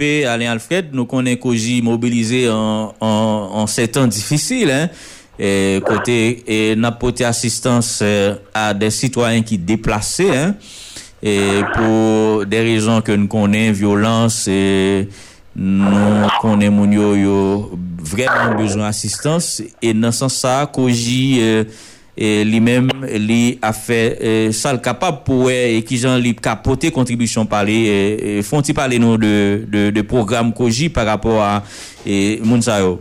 CNP, Alain Alfred, nou konen koji mobilize an setan difisil, e, kote e, napote asistans e, a de sitwayen ki deplase, e, pou de rezon ke nou konen violans, e, nou konen moun yo yo vreman bezon asistans, e nan san sa koji... E, E, li mèm li a fè e, sal kapab pou e, e ki jan li kapote kontribisyon pale e, e fon ti pale nou de, de, de program koji par rapport a e, moun sa yo.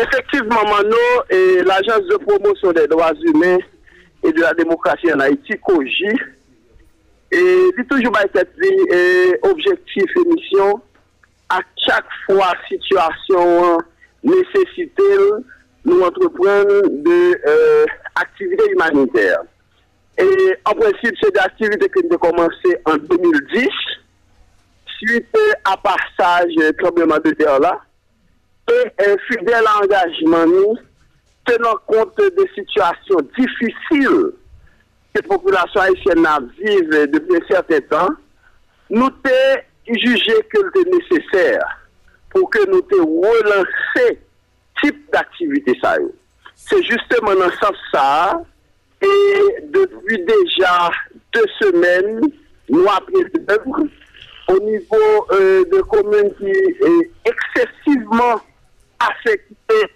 Efektivman man nou e, l'ajans de promosyon de doaz humè e de la demokrasi an Haiti koji e li toujou ba etet li objektif e misyon a chak fwa situasyon nesesite lè nous entreprendre de euh, activités humanitaires. Et en principe, c'est des activités qui ont commencé en 2010, suite à passage tremblement de terre là, et un fidèle engagement nous, tenant compte des situations difficiles que la population haïtienne vive depuis un certain temps, nous avons jugé que c'était nécessaire pour que nous relancer type d'activité ça. C'est justement dans ce sens ça, et depuis déjà deux semaines, nous œuvre, au niveau euh, de communes qui est excessivement affectées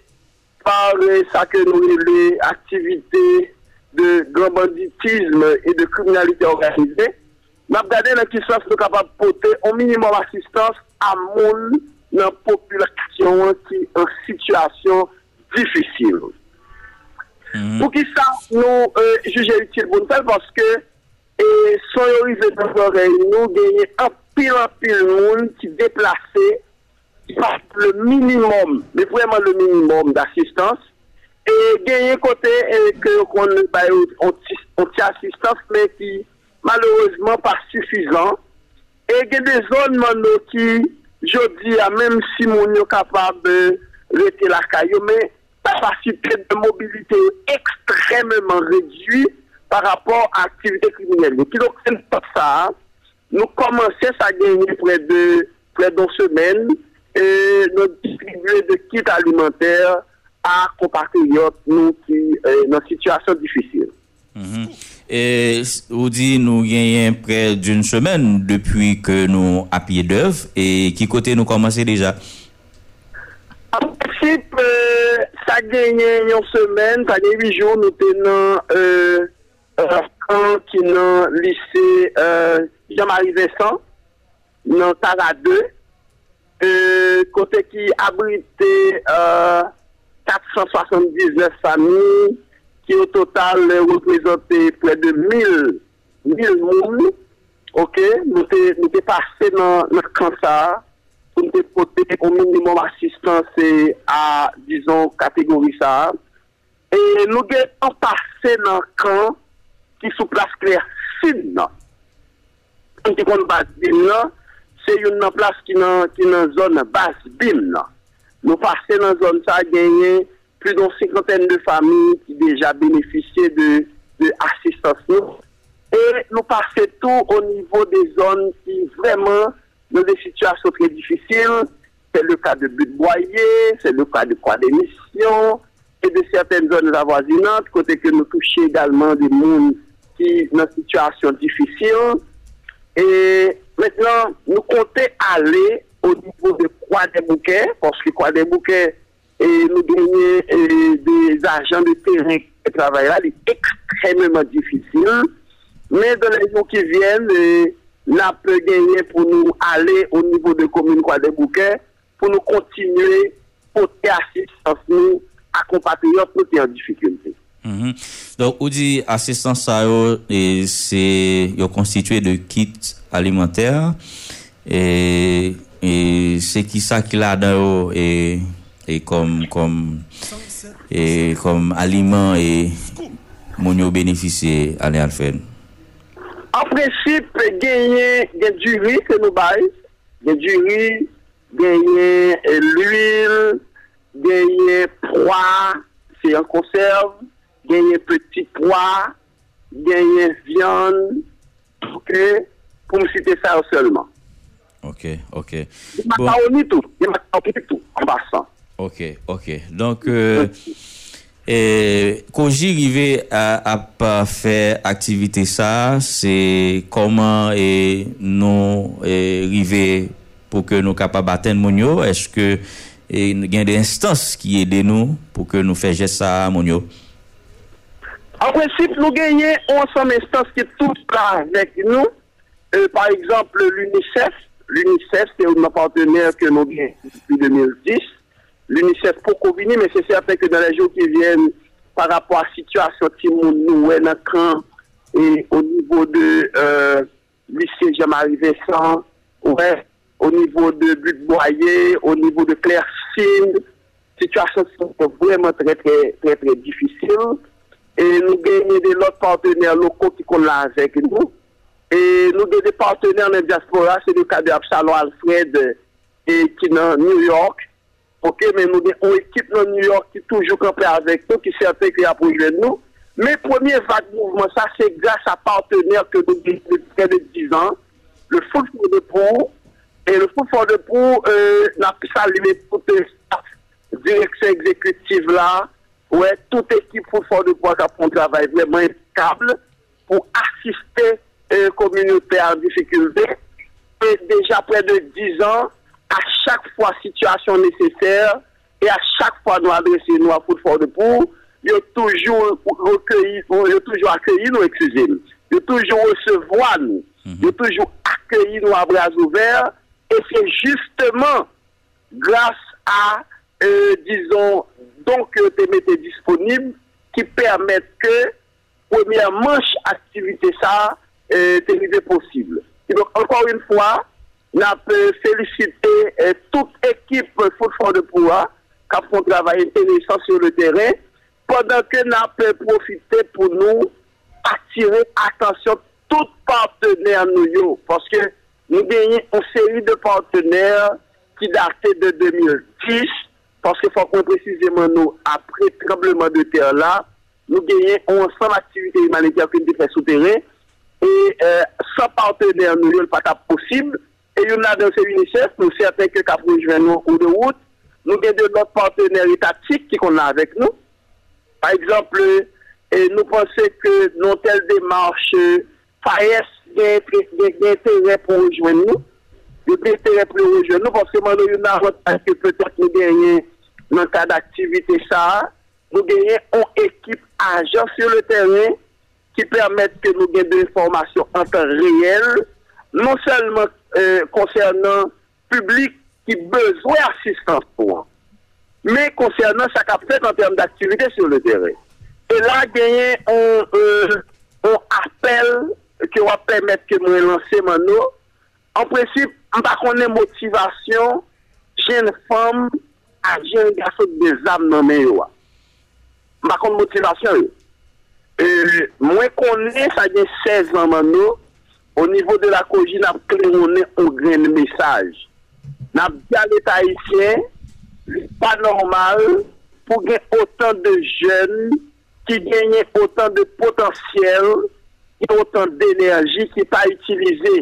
par euh, ça que nous les activités de grand banditisme et de criminalité organisée, nous avons regardé dans sens capables de porter au minimum assistance à monde dans la population qui est en situation difficile. Pour qui ça, nous euh, jugeons utile pour nous faire parce que et sans arriver dans l'oreille, nous gagnons un pile en pile monde qui déplacé qui passe le minimum, mais vraiment le minimum d'assistance. Et gagner côté et que qu'on bah, on, on, assistance, mais qui malheureusement pas suffisant. Et il y je dis, même si mon est capable de rester la caillou, mais capacité de mobilité extrêmement réduite par rapport à l'activité criminelle. Donc, pas ça. Nous commençons à gagner près de près d'une semaine et nous distribuer de kits alimentaires à compatriotes nous qui sont dans une situation difficile. Et, ou di nou genyen pre d'une semen depi ke nou apye dev e ki kote nou komanse deja? An prinsip, euh, sa genyen yon semen, sa genyen 8 joun nou tenan euh, an ki nan lise euh, Jean-Marie Vincent nan Tara 2 kote ki abrite euh, 479 fami qui au total représentait près de 1000, 1000 moules. Ok, nous sommes passés dans notre cancer pour nous porter au minimum assistance à, disons, catégorie ça. Et nous avons passé dans le camp qui sous place claire sud. On te kon bas bim là, c'est une place qui est dans la zone basse bim là. Nous passons dans la zone ça gagné plus d'une cinquantaine de familles qui déjà bénéficiaient de, de. Et nous passons tout au niveau des zones qui vraiment dans des situations très difficiles. C'est le cas de But-Boyer, c'est le cas de Croix d'émission et de certaines zones avoisinantes, côté que nous touchons également des mondes qui dans des situations difficiles. Et maintenant, nous comptons aller au niveau de Croix des Bouquets, parce que Croix des Bouquets et nous gagner des agents de terrain qui travaillent là, c'est extrêmement difficile. Mais dans les jours qui viennent, nous peut gagner pour nous aller au niveau de commune Croix des Bouquets, pour nous continuer porter assistance nous à compatriotes qui sont en difficulté. Mm-hmm. Donc, on dit assistance à eux, c'est constitué de kits alimentaires et, et c'est qui ça qui l'a dans e kom kom e kom aliman e moun yo benefisye ale al fen? An prensip genye gen djuri se nou bay gen djuri genye l'huil genye proa se yon konserv genye peti proa genye vyan pouke pou msite sa yo selman ok, ok. Yon maka ou ni tou, yon maka ou ni tou an basan Ok, ok. Donc, euh, et, quand j'y arrivé à, à faire activité ça, c'est comment et nous et, arriver pour que nous capables d'atteindre mon Est-ce que il y a des instances qui aident nous pour que nous fassions ça mon En principe, nous gagnons ensemble d'instances qui tout là avec nous. Euh, par exemple, l'UNICEF. L'UNICEF, c'est un partenaire que nous gagnons depuis 2010. L'UNICEF pour Covini, mais c'est certain que dans les jours qui viennent, par rapport à la situation de nous et au niveau de euh, lycée Jean-Marie Vincent, ouais, au niveau de But Boyer, au niveau de Claire-Sine, situation sont vraiment très, très, très, très difficile. Et nous gagnons des autres partenaires locaux qui sont là avec nous. Et nous avons des partenaires dans la diaspora, c'est le cas de Absalom Alfred et qui est dans New York. Ok, mais nous avons une équipe dans New York qui est toujours campée avec nous, qui sait qui a pour nous. Mais premier vague mouvement, ça c'est grâce à partenaires que nous avons depuis près de 10 ans, le Foot de Pau. Et le Foot de Pau euh, n'a pu saluer toute la direction exécutive là, ouais, toute équipe Foot de Pau qui a fait un travail vraiment impeccable pour assister euh, communauté en difficulté. Et déjà près de 10 ans, à chaque fois situation nécessaire, et à chaque fois nous adresser nous à Footfort de Pour, il toujours recueilli, il toujours accueilli nous, excusez-nous. Il toujours recevoir nous. Il mhm. toujours accueilli nous à bras ouverts. Et c'est justement grâce à, euh, disons, donc, que mettez disponible qui permettent que, première manche activité ça, est possible. Et donc, encore une fois, nous avons félicité euh, toute équipe Football de Poua qui a fait un travail intéressant sur le terrain, pendant que nous avons profité pour nous attirer attention tous partenaires nous, parce que nous avons une série de partenaires qui dataient de 2010, parce qu'il faut qu'on précisément nous, après le tremblement de terre là, nous avons ensemble d'activités humanitaires qui ont été faites sous terrain, et euh, sans partenaire, nous n'avons pas possible. Et il y a dans ces UNICEF, nous certains que Cap nous en cours de route. Nous avons de notre partenaires étatiques qui sont là avec nous. Par exemple, et nous pensons que nos telles démarches, FAES a intérêt pour rejoindre nous. Il y a intérêt pour rejoindre nous parce que nous avons que peut-être nous gagnons dans le cas d'activité ça. Nous gagnons une équipe agent sur le terrain qui permettent que nous ayons des informations en temps réel, non konsernan euh, publik ki bezwe asistans pou an. Men konsernan sa kap fet an term d'aktivite sou le dere. E la genyen an apel ki wap pemet ke mwen lanse man nou. An presip, an pa konen motivasyon jen fom a jen gasot de zam nan men yo wap. An pa konen motivasyon yo. E, mwen konen sa gen 16 nan man nou O nivou de la koji nap kremonnen ou gren mesaj. Nap diya l'Etat Haitien, pa normal pou gen otan de jen, ki genyen otan de potansyel, ki otan de enerji ki pa itilize.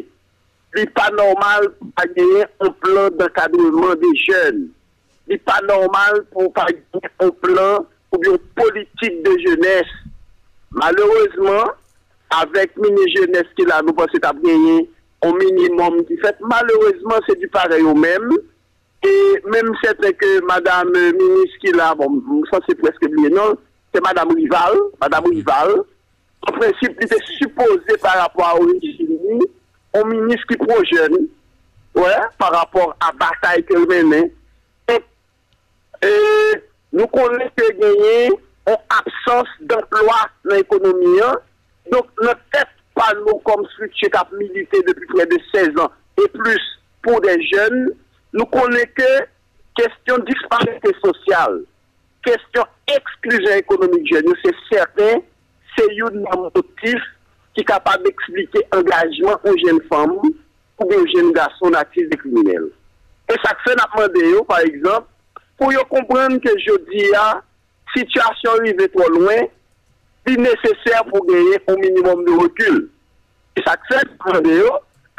Li pa normal pou pa genyen ou plan d'akadouman de jen. Li pa normal pou pa genyen ou plan ou biyo politik de jenese. Malerouzman, avec mini jeunesse qui a, nous pensons à gagner un minimum qui fait. Malheureusement, c'est du pareil au même. Et même c'est que Madame ministre qui là, bon, ça c'est presque oublié, non, c'est Madame Rival, Madame Rival. En principe, il était supposé par rapport au ministre, un ministre qui est trop jeune, ouais, par rapport à la bataille qu'elle menait. Et, nous connaissons gagner absence d'emploi dans l'économie. Hein. Donc, ne faites pas nous comme structure qui a milité depuis près de 16 ans et plus pour des jeunes. Nous connaissons que question disparité sociale, question exclusion économique jeune, c'est certain, c'est une motif qui est capable d'expliquer engagement aux jeunes femmes ou aux jeunes garçons natifs des criminels. Et ça fait demandé, par exemple, pour comprendre que je dis, situation arrive trop loin, nécessaire pour gagner un minimum de recul. Et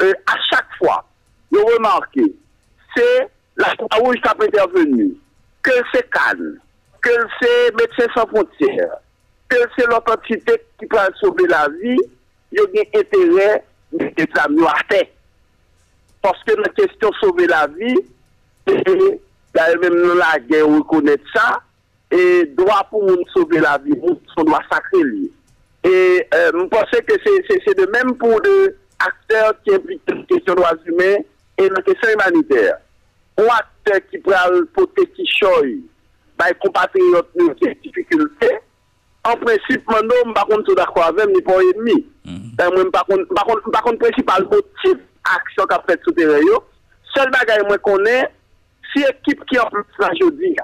euh, à chaque fois nous remarquons, c'est la Croix-Rouge qui a intervenu, que c'est Cannes, que c'est Médecins sans frontières, que c'est l'autre qui peut sauver la vie, il y a intérêt de l'examen à. Parce que la question sauver la vie, et même la guerre reconnaître ça, et droit pour sauver la vie, on doit lui. Et euh, je pense que c'est de même pour les acteurs qui impliquent la question des droits humains et la question humanitaire. Un acteur qui le poté qui choisit, bah, compatriotes qui ont difficultés, en principe, mon nom, par contre, d'accord avec ni pour ennemi. Mm. Par contre, par contre, par contre, principal motif action qu'a fait sous terrain, seul bagage moi connais, si équipe qui en plus la jeudi,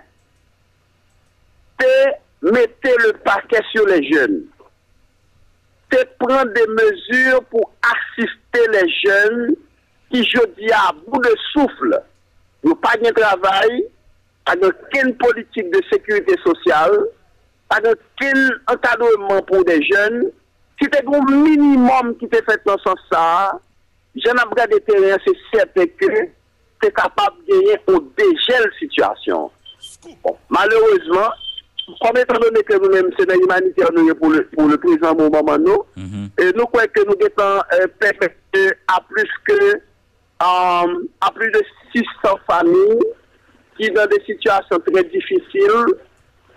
c'est mettez le paquet sur les jeunes. C'est prendre des mesures pour assister les jeunes qui, jeudi, à bout de souffle, n'ont pas de travail, pas aucune politique de sécurité sociale, pas aucun encadrement pour des jeunes. Si tu un minimum qui t'est fait dans ce sens ça, je n'ai de terrain, c'est certain que tu capable de gagner au dégel situation. Malheureusement, comme étant donné que nous-mêmes, c'est l'humanitaire pour le, pour le présent moment, nous, mm et nous croyons que nous devons euh, à plus que euh, à plus de 600 familles qui dans des situations très difficiles.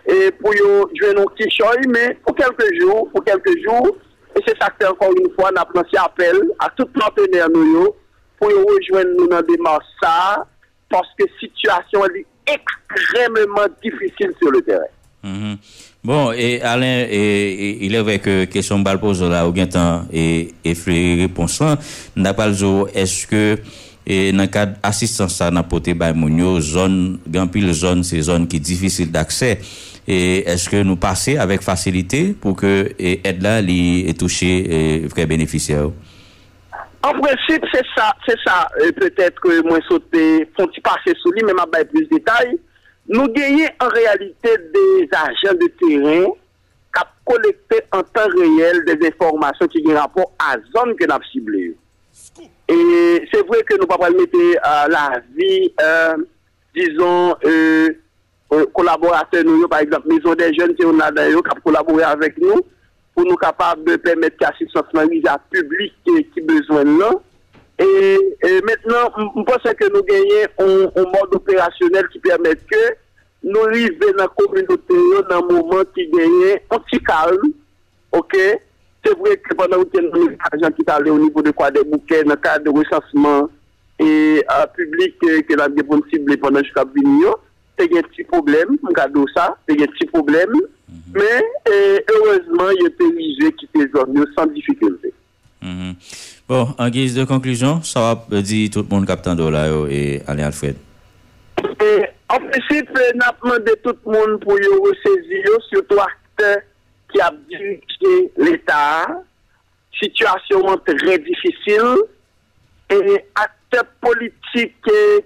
Et pour jouer nos petits choix, mais pour quelques jours, pour quelques jours, et c'est ça que encore une fois, nous avons appel à tout partenaire nous pour rejoindre nous dans des ça parce que la situation est extrêmement difficile sur le terrain. Mm -hmm. Bon, et Alain, et, et, il est vrai que question de pose là, au temps et, et réponse là, n'a pas est-ce que et dans le cadre d'assistance à Napoté Baïmounio, zone, grand pile zone, c'est zone qui est difficile d'accès. Et est-ce que nous passons avec facilité pour que e, l'aide là est touché, et vrai bénéficiaire? En principe, c'est ça, c'est ça. Peut-être que moi sauter, font-ils passer sous lui, mais ma plus de détails. Nou genye en realite des ajen de teren kap kolekte an tan reyel des informasyon ki gen rapor a zon ke nap sible yo. E se vwe ke nou pa pal mette uh, la vi, uh, dizon, uh, kolaborate euh, nou yo, par exemple, mizon de jen ki yon adan yo kap kolabore avek nou, pou nou kapab de pemet ki asistans nan viza publik ki bezwen nou, Et, maintenant, je pense que nous gagnons un, mode opérationnel qui permet que nous arrivions dans la communauté dans un moment qui gagne un petit calme. OK? C'est vrai que pendant que nous avons l'argent qui est allé au niveau de quoi? Des bouquets, dans le cadre de recensement et euh, public que nous avons ciblé pendant jusqu'à venir, c'est un petit problème, regardez ça, c'est un petit problème. Mhm. Mais heureusement, il y a des qui étaient sans difficulté. Mm -hmm. Bon, en guise de conclusion, ça va dire tout le monde captain là et Alain Alfred. En principe, nous avons demandé tout le monde pour y ressaisir, surtout acteurs qui a dirigé l'État. Situation très difficile. Et acteurs politiques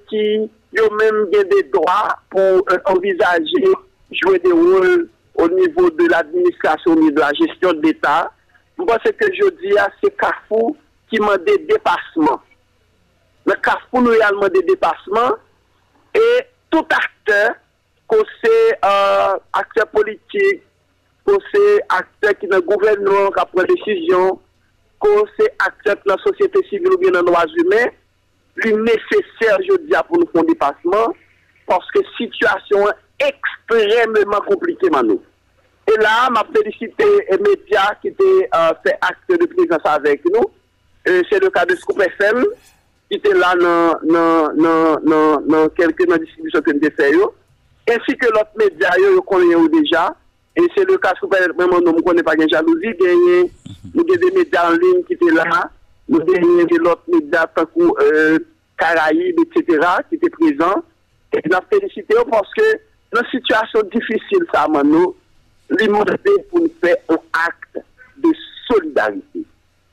qui ont même des droits pour euh, envisager jouer des rôles au niveau de l'administration, au niveau de la gestion de l'État. Moi, ce que je dis, c'est Carrefour qui m'a des dépassements. Le Carrefour nous a des dépassements et tout acteur, c'est euh, acteur politique, que c'est acteur qui est dans le gouvernement qui prend des décisions, que c'est acteur de la société civile ou bien dans les droits humains, plus nécessaire, je dis, pour nous faire un dépassement, parce que la situation E la, ma felicite media ki euh, te fe akte de prezans avek nou. Euh, se le ka de Scoop FM, ki te la nan kelke nan distribusyon ke nou te fe yo. Ensi ke lot media yo yo konen yo deja. E se le ka Scoop FM, mwen nou konen pa gen jalouzi, genye nou genye media anlin ki te la. Nou genye lot media takou Karaib, etc. ki te prezans. E la felicite yo porske nan situasyon difisil sa man nou. Nous, l'immobilier pour nous faire un acte de solidarité.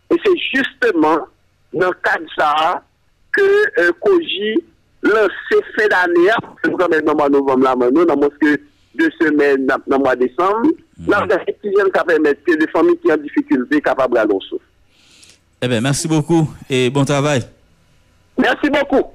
Et c'est justement dans le cadre de ça que euh, Koji lancé fait d'année, dans le mois de novembre, là, nous, dans deux semaines dans le mois de décembre, décision qui que les familles qui ont des difficultés capables d'aller au souffle. Eh bien, merci beaucoup et bon travail. Merci beaucoup.